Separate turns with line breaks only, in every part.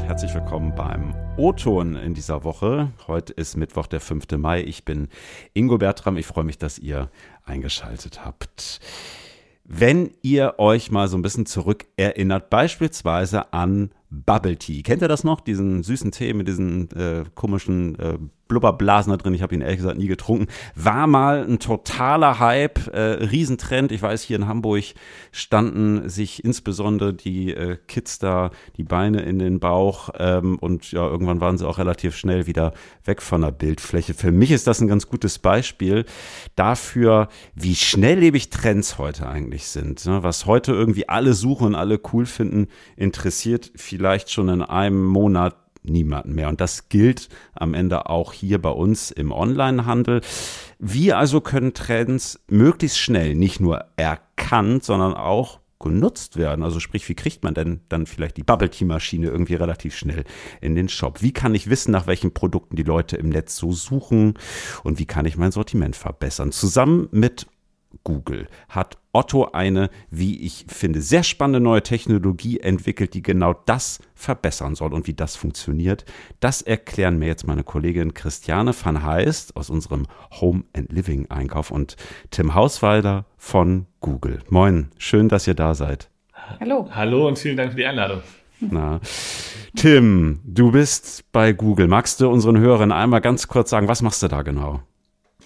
und herzlich willkommen beim O-Ton in dieser Woche. Heute ist Mittwoch, der 5. Mai. Ich bin Ingo Bertram. Ich freue mich, dass ihr eingeschaltet habt. Wenn ihr euch mal so ein bisschen zurück erinnert, beispielsweise an Bubble Tea. Kennt ihr das noch? Diesen süßen Tee mit diesen äh, komischen äh, Blubberblasen da drin. Ich habe ihn ehrlich gesagt nie getrunken. War mal ein totaler Hype, äh, Riesentrend. Ich weiß, hier in Hamburg standen sich insbesondere die äh, Kids da die Beine in den Bauch ähm, und ja, irgendwann waren sie auch relativ schnell wieder weg von der Bildfläche. Für mich ist das ein ganz gutes Beispiel dafür, wie schnelllebig Trends heute eigentlich sind. Ne? Was heute irgendwie alle suchen und alle cool finden, interessiert vielleicht schon in einem Monat niemanden mehr. Und das gilt am Ende auch hier bei uns im Onlinehandel. Wir also können Trends möglichst schnell nicht nur erkannt, sondern auch genutzt werden. Also sprich, wie kriegt man denn dann vielleicht die Bubble Tea Maschine irgendwie relativ schnell in den Shop? Wie kann ich wissen, nach welchen Produkten die Leute im Netz so suchen und wie kann ich mein Sortiment verbessern? Zusammen mit Google hat Otto eine, wie ich finde, sehr spannende neue Technologie entwickelt, die genau das verbessern soll. Und wie das funktioniert, das erklären mir jetzt meine Kollegin Christiane van Heist aus unserem Home and Living Einkauf und Tim Hauswalder von Google. Moin, schön, dass ihr da seid.
Hallo. Hallo und vielen Dank für die Einladung.
Na. Tim, du bist bei Google. Magst du unseren Hörern einmal ganz kurz sagen, was machst du da genau?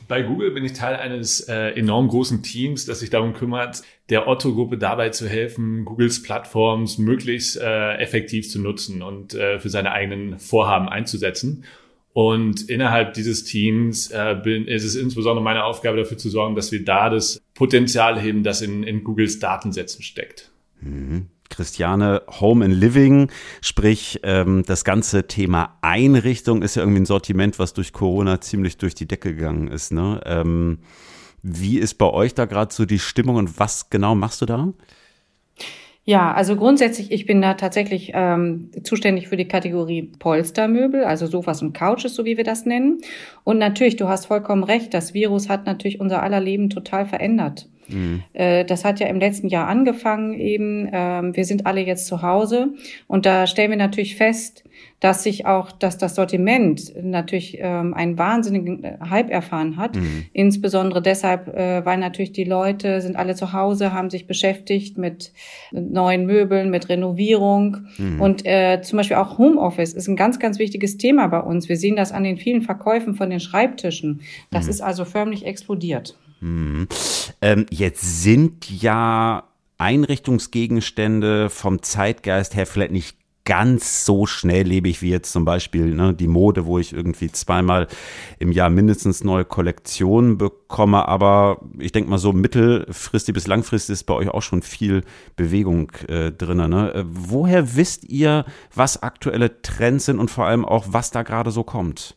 Bei Google bin ich Teil eines äh, enorm großen Teams, das sich darum kümmert, der Otto-Gruppe dabei zu helfen, Googles Plattforms möglichst äh, effektiv zu nutzen und äh, für seine eigenen Vorhaben einzusetzen. Und innerhalb dieses Teams äh, bin, ist es insbesondere meine Aufgabe dafür zu sorgen, dass wir da das Potenzial heben, das in, in Googles Datensätzen steckt.
Mhm. Christiane Home and Living, sprich ähm, das ganze Thema Einrichtung ist ja irgendwie ein Sortiment, was durch Corona ziemlich durch die Decke gegangen ist. Ne? Ähm, wie ist bei euch da gerade so die Stimmung und was genau machst du da?
Ja, also grundsätzlich, ich bin da tatsächlich ähm, zuständig für die Kategorie Polstermöbel, also Sofas und Couches, so wie wir das nennen. Und natürlich, du hast vollkommen recht, das Virus hat natürlich unser aller Leben total verändert. Mhm. Äh, das hat ja im letzten Jahr angefangen eben. Ähm, wir sind alle jetzt zu Hause und da stellen wir natürlich fest, dass sich auch, dass das Sortiment natürlich ähm, einen wahnsinnigen Hype erfahren hat. Mhm. Insbesondere deshalb, äh, weil natürlich die Leute sind alle zu Hause, haben sich beschäftigt mit neuen Möbeln, mit Renovierung mhm. und äh, zum Beispiel auch Homeoffice ist ein ganz, ganz wichtiges Thema bei uns. Wir sehen das an den vielen Verkäufen von den Schreibtischen. Das mhm. ist also förmlich explodiert.
Ähm, jetzt sind ja Einrichtungsgegenstände vom Zeitgeist her vielleicht nicht ganz so schnelllebig wie jetzt zum Beispiel ne, die Mode, wo ich irgendwie zweimal im Jahr mindestens neue Kollektionen bekomme. Aber ich denke mal so mittelfristig bis langfristig ist bei euch auch schon viel Bewegung äh, drin. Ne? Äh, woher wisst ihr, was aktuelle Trends sind und vor allem auch, was da gerade so kommt?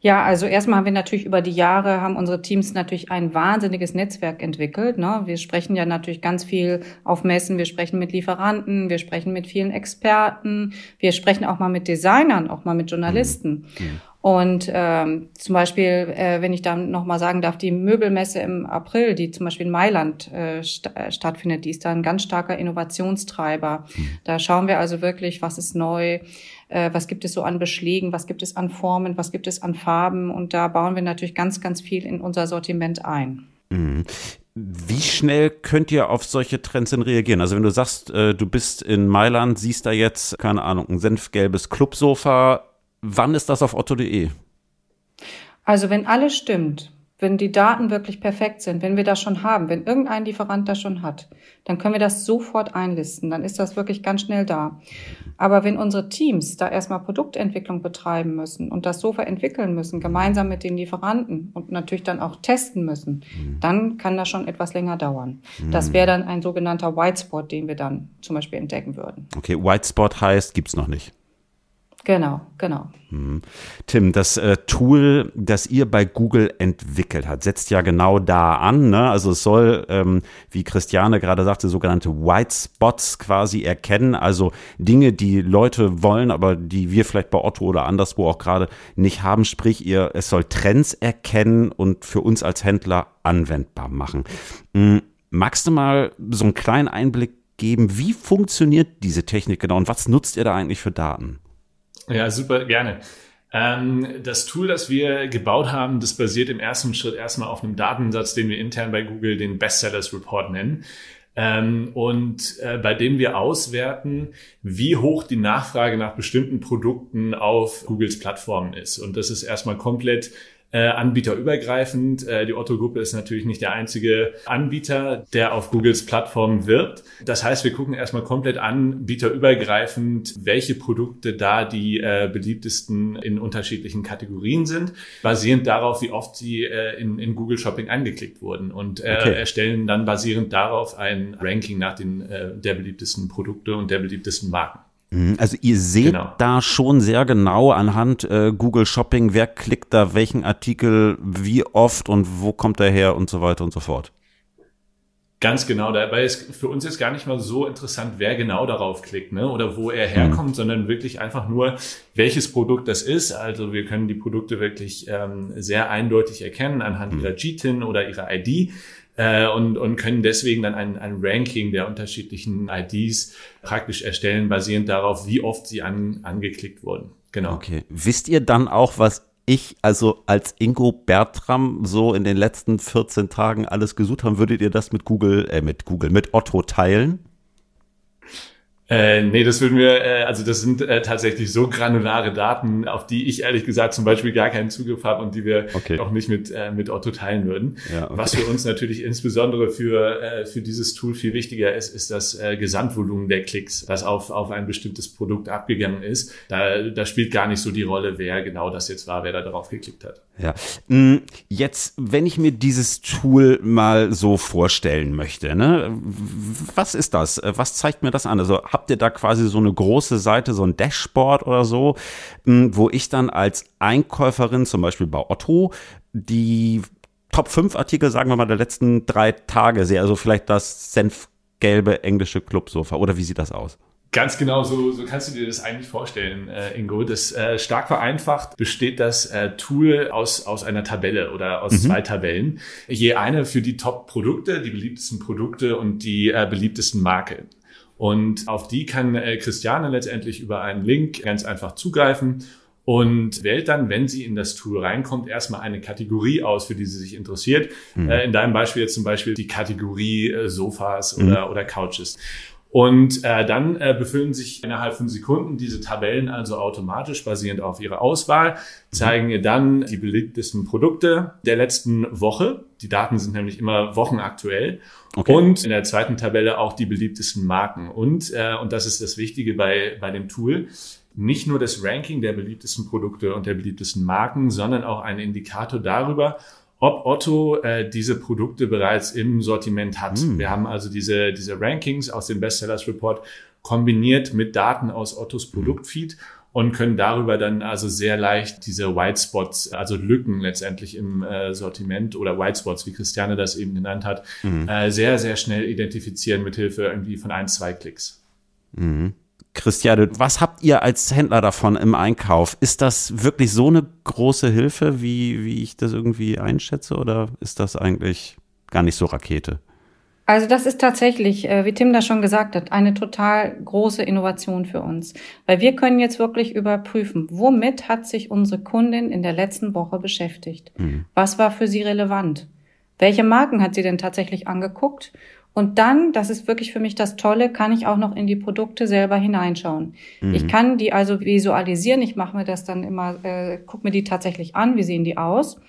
Ja, also erstmal haben wir natürlich über die Jahre, haben unsere Teams natürlich ein wahnsinniges Netzwerk entwickelt. Ne? Wir sprechen ja natürlich ganz viel auf Messen, wir sprechen mit Lieferanten, wir sprechen mit vielen Experten, wir sprechen auch mal mit Designern, auch mal mit Journalisten. Mhm. Mhm. Und ähm, zum Beispiel, äh, wenn ich dann nochmal sagen darf, die Möbelmesse im April, die zum Beispiel in Mailand äh, st äh, stattfindet, die ist da ein ganz starker Innovationstreiber. Mhm. Da schauen wir also wirklich, was ist neu, äh, was gibt es so an Beschlägen, was gibt es an Formen, was gibt es an Farben. Und da bauen wir natürlich ganz, ganz viel in unser Sortiment ein.
Mhm. Wie schnell könnt ihr auf solche Trends denn reagieren? Also wenn du sagst, äh, du bist in Mailand, siehst da jetzt, keine Ahnung, ein senfgelbes Clubsofa, Wann ist das auf otto.de?
Also wenn alles stimmt, wenn die Daten wirklich perfekt sind, wenn wir das schon haben, wenn irgendein Lieferant das schon hat, dann können wir das sofort einlisten. Dann ist das wirklich ganz schnell da. Aber wenn unsere Teams da erstmal Produktentwicklung betreiben müssen und das Sofa entwickeln müssen, gemeinsam mit den Lieferanten und natürlich dann auch testen müssen, mhm. dann kann das schon etwas länger dauern. Mhm. Das wäre dann ein sogenannter White Spot, den wir dann zum Beispiel entdecken würden.
Okay, White Spot heißt, gibt's noch nicht.
Genau, genau.
Hm. Tim, das äh, Tool, das ihr bei Google entwickelt habt, setzt ja genau da an. Ne? Also es soll, ähm, wie Christiane gerade sagte, sogenannte White Spots quasi erkennen. Also Dinge, die Leute wollen, aber die wir vielleicht bei Otto oder anderswo auch gerade nicht haben. Sprich, ihr, es soll Trends erkennen und für uns als Händler anwendbar machen. Hm. Magst du mal so einen kleinen Einblick geben, wie funktioniert diese Technik genau und was nutzt ihr da eigentlich für Daten?
Ja, super, gerne. Ähm, das Tool, das wir gebaut haben, das basiert im ersten Schritt erstmal auf einem Datensatz, den wir intern bei Google den Bestsellers Report nennen. Ähm, und äh, bei dem wir auswerten, wie hoch die Nachfrage nach bestimmten Produkten auf Googles Plattformen ist. Und das ist erstmal komplett äh, anbieterübergreifend. Äh, die Otto-Gruppe ist natürlich nicht der einzige Anbieter, der auf Googles Plattform wirbt. Das heißt, wir gucken erstmal komplett anbieterübergreifend, welche Produkte da die äh, beliebtesten in unterschiedlichen Kategorien sind, basierend darauf, wie oft sie äh, in, in Google Shopping angeklickt wurden und äh, okay. erstellen dann basierend darauf ein Ranking nach den äh, der beliebtesten Produkte und der beliebtesten Marken.
Mhm, also ihr seht genau. da schon sehr genau anhand äh, Google Shopping, wer klickt da welchen Artikel, wie oft und wo kommt er her und so weiter und so fort.
Ganz genau, dabei ist für uns jetzt gar nicht mal so interessant, wer genau darauf klickt, ne, oder wo er herkommt, mhm. sondern wirklich einfach nur, welches Produkt das ist. Also wir können die Produkte wirklich ähm, sehr eindeutig erkennen anhand mhm. ihrer GTIN oder ihrer ID äh, und, und können deswegen dann ein, ein Ranking der unterschiedlichen IDs praktisch erstellen, basierend darauf, wie oft sie an, angeklickt wurden.
Genau. Okay. Wisst ihr dann auch, was ich also als Ingo Bertram so in den letzten 14 Tagen alles gesucht haben, würdet ihr das mit Google, äh, mit Google, mit Otto teilen?
Äh, nee, das würden wir, äh, also das sind äh, tatsächlich so granulare Daten, auf die ich ehrlich gesagt zum Beispiel gar keinen Zugriff habe und die wir okay. auch nicht mit, äh, mit Otto teilen würden. Ja, okay. Was für uns natürlich insbesondere für, äh, für dieses Tool viel wichtiger ist, ist das äh, Gesamtvolumen der Klicks, das auf, auf ein bestimmtes Produkt abgegangen ist. Da, da spielt gar nicht so die Rolle, wer genau das jetzt war, wer da drauf geklickt hat.
Ja. Mm, jetzt, wenn ich mir dieses Tool mal so vorstellen möchte, ne, was ist das? Was zeigt mir das an? Also habt ihr da quasi so eine große Seite, so ein Dashboard oder so, mm, wo ich dann als Einkäuferin, zum Beispiel bei Otto, die Top 5 Artikel, sagen wir mal, der letzten drei Tage sehe, also vielleicht das senfgelbe englische Clubsofa oder wie sieht das aus?
Ganz genau, so, so kannst du dir das eigentlich vorstellen, äh, Ingo. Das äh, stark vereinfacht besteht das äh, Tool aus, aus einer Tabelle oder aus mhm. zwei Tabellen. Je eine für die Top-Produkte, die beliebtesten Produkte und die äh, beliebtesten Marken. Und auf die kann äh, Christiane letztendlich über einen Link ganz einfach zugreifen und wählt dann, wenn sie in das Tool reinkommt, erstmal eine Kategorie aus, für die sie sich interessiert. Mhm. Äh, in deinem Beispiel jetzt zum Beispiel die Kategorie äh, Sofas mhm. oder, oder Couches. Und äh, dann äh, befüllen sich innerhalb von Sekunden diese Tabellen also automatisch basierend auf ihrer Auswahl, zeigen ihr dann die beliebtesten Produkte der letzten Woche. Die Daten sind nämlich immer wochenaktuell. Okay. Und in der zweiten Tabelle auch die beliebtesten Marken. Und, äh, und das ist das Wichtige bei, bei dem Tool, nicht nur das Ranking der beliebtesten Produkte und der beliebtesten Marken, sondern auch ein Indikator darüber, ob Otto äh, diese Produkte bereits im Sortiment hat. Mm. Wir haben also diese, diese Rankings aus dem Bestsellers Report kombiniert mit Daten aus Ottos hm. Produktfeed und können darüber dann also sehr leicht diese White Spots, also Lücken letztendlich im äh, Sortiment oder White Spots, wie Christiane das eben genannt hat, mm. äh, sehr, sehr schnell identifizieren mit Hilfe irgendwie von ein, zwei Klicks.
Mhm. Christiane, was habt ihr als Händler davon im Einkauf? Ist das wirklich so eine große Hilfe, wie, wie ich das irgendwie einschätze, oder ist das eigentlich gar nicht so Rakete?
Also das ist tatsächlich, äh, wie Tim da schon gesagt hat, eine total große Innovation für uns, weil wir können jetzt wirklich überprüfen, womit hat sich unsere Kundin in der letzten Woche beschäftigt? Mhm. Was war für sie relevant? Welche Marken hat sie denn tatsächlich angeguckt? Und dann, das ist wirklich für mich das Tolle, kann ich auch noch in die Produkte selber hineinschauen. Mhm. Ich kann die also visualisieren. Ich mache mir das dann immer, äh, gucke mir die tatsächlich an, wie sehen die aus.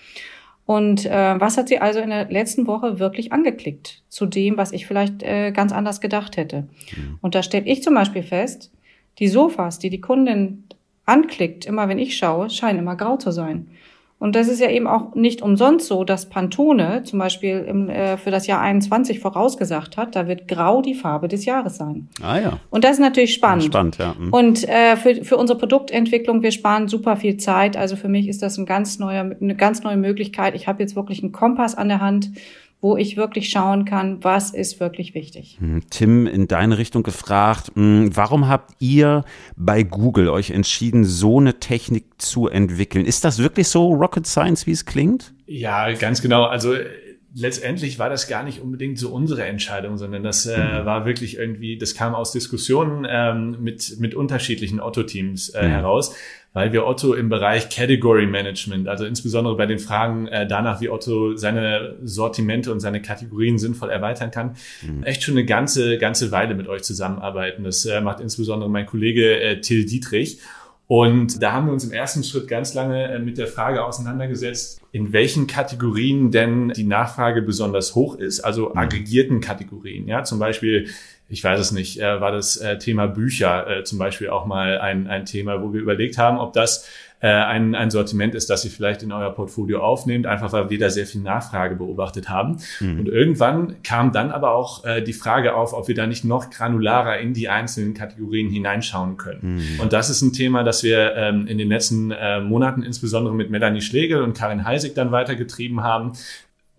Und äh, was hat sie also in der letzten Woche wirklich angeklickt zu dem, was ich vielleicht äh, ganz anders gedacht hätte? Mhm. Und da stelle ich zum Beispiel fest, die Sofas, die die Kundin anklickt, immer wenn ich schaue, scheinen immer grau zu sein. Und das ist ja eben auch nicht umsonst so, dass Pantone zum Beispiel im, äh, für das Jahr 21 vorausgesagt hat, da wird grau die Farbe des Jahres sein.
Ah ja.
Und das ist natürlich spannend.
Spannend, ja. Mhm.
Und äh, für, für unsere Produktentwicklung, wir sparen super viel Zeit. Also für mich ist das ein ganz neuer, eine ganz neue Möglichkeit. Ich habe jetzt wirklich einen Kompass an der Hand, wo ich wirklich schauen kann, was ist wirklich wichtig.
Hm, Tim, in deine Richtung gefragt, hm, warum habt ihr bei Google euch entschieden, so eine Technik zu entwickeln? Ist das wirklich so Rocket Science, wie es klingt?
Ja, ganz genau. Also letztendlich war das gar nicht unbedingt so unsere Entscheidung, sondern das äh, mhm. war wirklich irgendwie, das kam aus Diskussionen ähm, mit, mit unterschiedlichen Otto-Teams äh, mhm. heraus, weil wir Otto im Bereich Category Management, also insbesondere bei den Fragen äh, danach, wie Otto seine Sortimente und seine Kategorien sinnvoll erweitern kann, mhm. echt schon eine ganze, ganze Weile mit euch zusammenarbeiten. Das äh, macht insbesondere mein Kollege äh, Till Dietrich. Und da haben wir uns im ersten Schritt ganz lange äh, mit der Frage auseinandergesetzt, in welchen Kategorien denn die Nachfrage besonders hoch ist, also mhm. aggregierten Kategorien. Ja, zum Beispiel, ich weiß es nicht, äh, war das äh, Thema Bücher zum Beispiel auch mal ein, ein Thema, wo wir überlegt haben, ob das äh, ein, ein Sortiment ist, das ihr vielleicht in euer Portfolio aufnehmt, einfach weil wir da sehr viel Nachfrage beobachtet haben. Mhm. Und irgendwann kam dann aber auch äh, die Frage auf, ob wir da nicht noch granularer in die einzelnen Kategorien hineinschauen können. Mhm. Und das ist ein Thema, das wir ähm, in den letzten äh, Monaten insbesondere mit Melanie Schlegel und Karin Heisig dann weitergetrieben haben,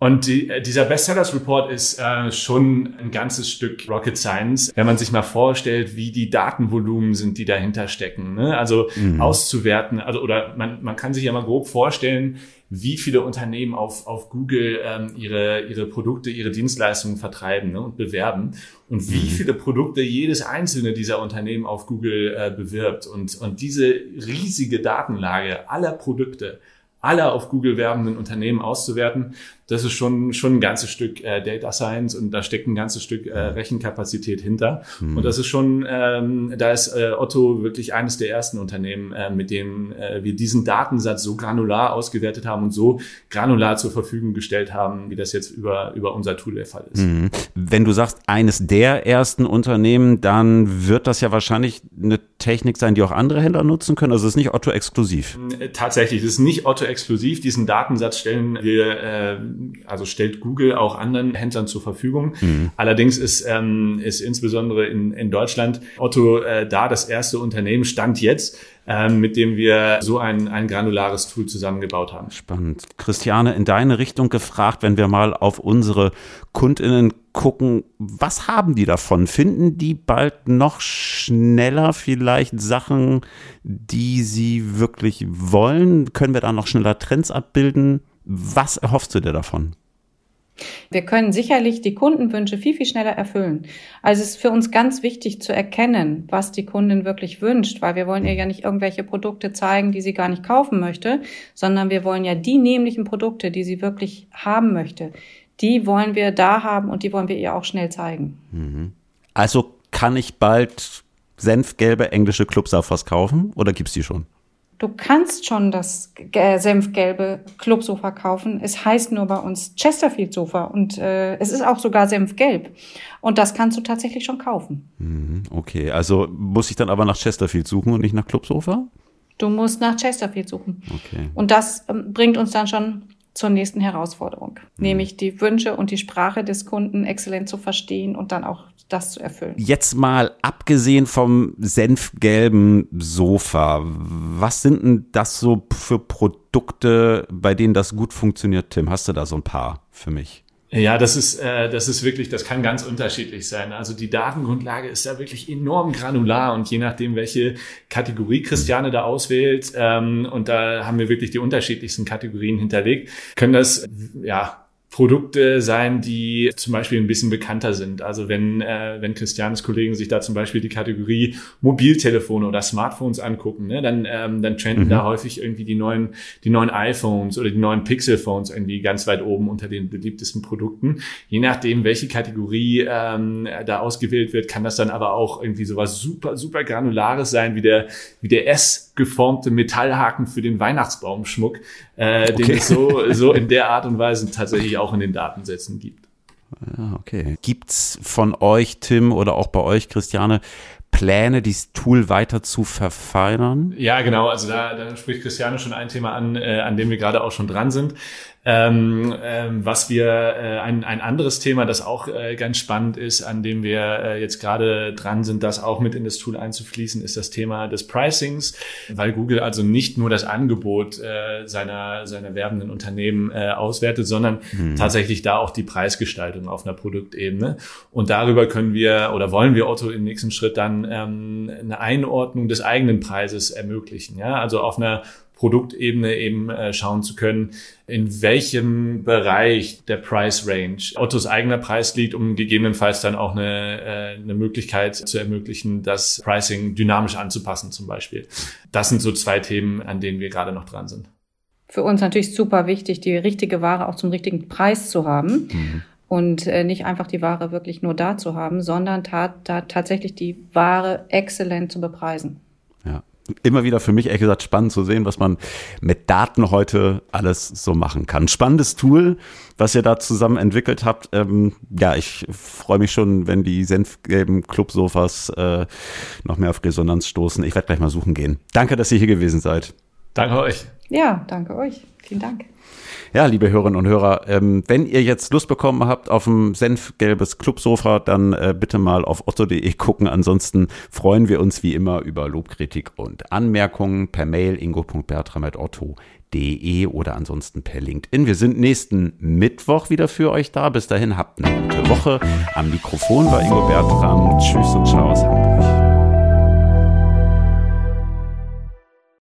und die, äh, dieser Bestsellers Report ist äh, schon ein ganzes Stück Rocket Science, wenn man sich mal vorstellt, wie die Datenvolumen sind, die dahinter stecken. Ne? Also mhm. auszuwerten, also oder man, man kann sich ja mal grob vorstellen, wie viele Unternehmen auf, auf Google ähm, ihre, ihre Produkte, ihre Dienstleistungen vertreiben ne, und bewerben und wie mhm. viele Produkte jedes einzelne dieser Unternehmen auf Google äh, bewirbt. Und, und diese riesige Datenlage aller Produkte, aller auf Google werbenden Unternehmen auszuwerten, das ist schon, schon ein ganzes Stück äh, Data Science und da steckt ein ganzes Stück äh, Rechenkapazität hinter. Mhm. Und das ist schon, ähm, da ist äh, Otto wirklich eines der ersten Unternehmen, äh, mit dem äh, wir diesen Datensatz so granular ausgewertet haben und so granular zur Verfügung gestellt haben, wie das jetzt über, über unser Tool der Fall ist. Mhm.
Wenn du sagst, eines der ersten Unternehmen, dann wird das ja wahrscheinlich eine Technik sein, die auch andere Händler nutzen können. Also es ist nicht Otto exklusiv.
Äh, tatsächlich, es ist nicht Otto exklusiv. Diesen Datensatz stellen wir äh, also stellt Google auch anderen Händlern zur Verfügung. Mhm. Allerdings ist, ähm, ist insbesondere in, in Deutschland Otto äh, da das erste Unternehmen, Stand jetzt, ähm, mit dem wir so ein, ein granulares Tool zusammengebaut haben.
Spannend. Christiane, in deine Richtung gefragt, wenn wir mal auf unsere KundInnen gucken, was haben die davon? Finden die bald noch schneller vielleicht Sachen, die sie wirklich wollen? Können wir da noch schneller Trends abbilden? Was erhoffst du dir davon?
Wir können sicherlich die Kundenwünsche viel, viel schneller erfüllen. Also es ist für uns ganz wichtig zu erkennen, was die Kundin wirklich wünscht, weil wir wollen ihr ja nicht irgendwelche Produkte zeigen, die sie gar nicht kaufen möchte, sondern wir wollen ja die nämlichen Produkte, die sie wirklich haben möchte, die wollen wir da haben und die wollen wir ihr auch schnell zeigen.
Mhm. Also kann ich bald senfgelbe englische Clubsafers kaufen oder gibt's die schon?
Du kannst schon das senfgelbe Clubsofa kaufen. Es heißt nur bei uns Chesterfield Sofa und äh, es ist auch sogar senfgelb. Und das kannst du tatsächlich schon kaufen.
Mhm, okay, also muss ich dann aber nach Chesterfield suchen und nicht nach Clubsofa?
Du musst nach Chesterfield suchen. Okay. Und das ähm, bringt uns dann schon zur nächsten Herausforderung, mhm. nämlich die Wünsche und die Sprache des Kunden exzellent zu verstehen und dann auch das zu erfüllen.
Jetzt mal abgesehen vom senfgelben Sofa, was sind denn das so für Produkte, bei denen das gut funktioniert, Tim? Hast du da so ein paar für mich?
Ja, das ist, äh, das ist wirklich, das kann ganz unterschiedlich sein. Also die Datengrundlage ist da wirklich enorm granular und je nachdem, welche Kategorie Christiane da auswählt, ähm, und da haben wir wirklich die unterschiedlichsten Kategorien hinterlegt, können das ja Produkte sein, die zum Beispiel ein bisschen bekannter sind. Also wenn, äh, wenn Christianes Kollegen sich da zum Beispiel die Kategorie Mobiltelefone oder Smartphones angucken, ne, dann, ähm, dann trenden mhm. da häufig irgendwie die neuen, die neuen iPhones oder die neuen Pixel-Phones irgendwie ganz weit oben unter den beliebtesten Produkten. Je nachdem, welche Kategorie ähm, da ausgewählt wird, kann das dann aber auch irgendwie sowas super, super Granulares sein, wie der, wie der S geformte Metallhaken für den Weihnachtsbaumschmuck, äh, okay. den es so, so in der Art und Weise tatsächlich auch in den Datensätzen gibt.
Ja, okay. Gibt's von euch, Tim, oder auch bei euch, Christiane, Pläne, dieses Tool weiter zu verfeinern?
Ja, genau. Also da, da spricht Christiane schon ein Thema an, äh, an dem wir gerade auch schon dran sind. Ähm, ähm, was wir, äh, ein, ein anderes Thema, das auch äh, ganz spannend ist, an dem wir äh, jetzt gerade dran sind, das auch mit in das Tool einzufließen, ist das Thema des Pricings, weil Google also nicht nur das Angebot äh, seiner, seiner werbenden Unternehmen äh, auswertet, sondern mhm. tatsächlich da auch die Preisgestaltung auf einer Produktebene. Und darüber können wir oder wollen wir Otto im nächsten Schritt dann ähm, eine Einordnung des eigenen Preises ermöglichen. Ja, also auf einer Produktebene eben äh, schauen zu können, in welchem Bereich der Price Range Ottos eigener Preis liegt, um gegebenenfalls dann auch eine, äh, eine Möglichkeit zu ermöglichen, das Pricing dynamisch anzupassen zum Beispiel. Das sind so zwei Themen, an denen wir gerade noch dran sind.
Für uns natürlich super wichtig, die richtige Ware auch zum richtigen Preis zu haben. Mhm und äh, nicht einfach die Ware wirklich nur da zu haben, sondern tat, tat, tatsächlich die Ware exzellent zu bepreisen.
Immer wieder für mich ehrlich gesagt spannend zu sehen, was man mit Daten heute alles so machen kann. Spannendes Tool, was ihr da zusammen entwickelt habt. Ähm, ja, ich freue mich schon, wenn die senfgelben Clubsofas äh, noch mehr auf Resonanz stoßen. Ich werde gleich mal suchen gehen. Danke, dass ihr hier gewesen seid.
Danke euch.
Ja, danke euch. Vielen Dank.
Ja, liebe Hörerinnen und Hörer, ähm, wenn ihr jetzt Lust bekommen habt auf ein senfgelbes Clubsofa, dann äh, bitte mal auf otto.de gucken. Ansonsten freuen wir uns wie immer über Lobkritik und Anmerkungen per Mail ingo.bertram.otto.de oder ansonsten per LinkedIn. Wir sind nächsten Mittwoch wieder für euch da. Bis dahin habt eine gute Woche. Am Mikrofon war Ingo Bertram. Tschüss und ciao.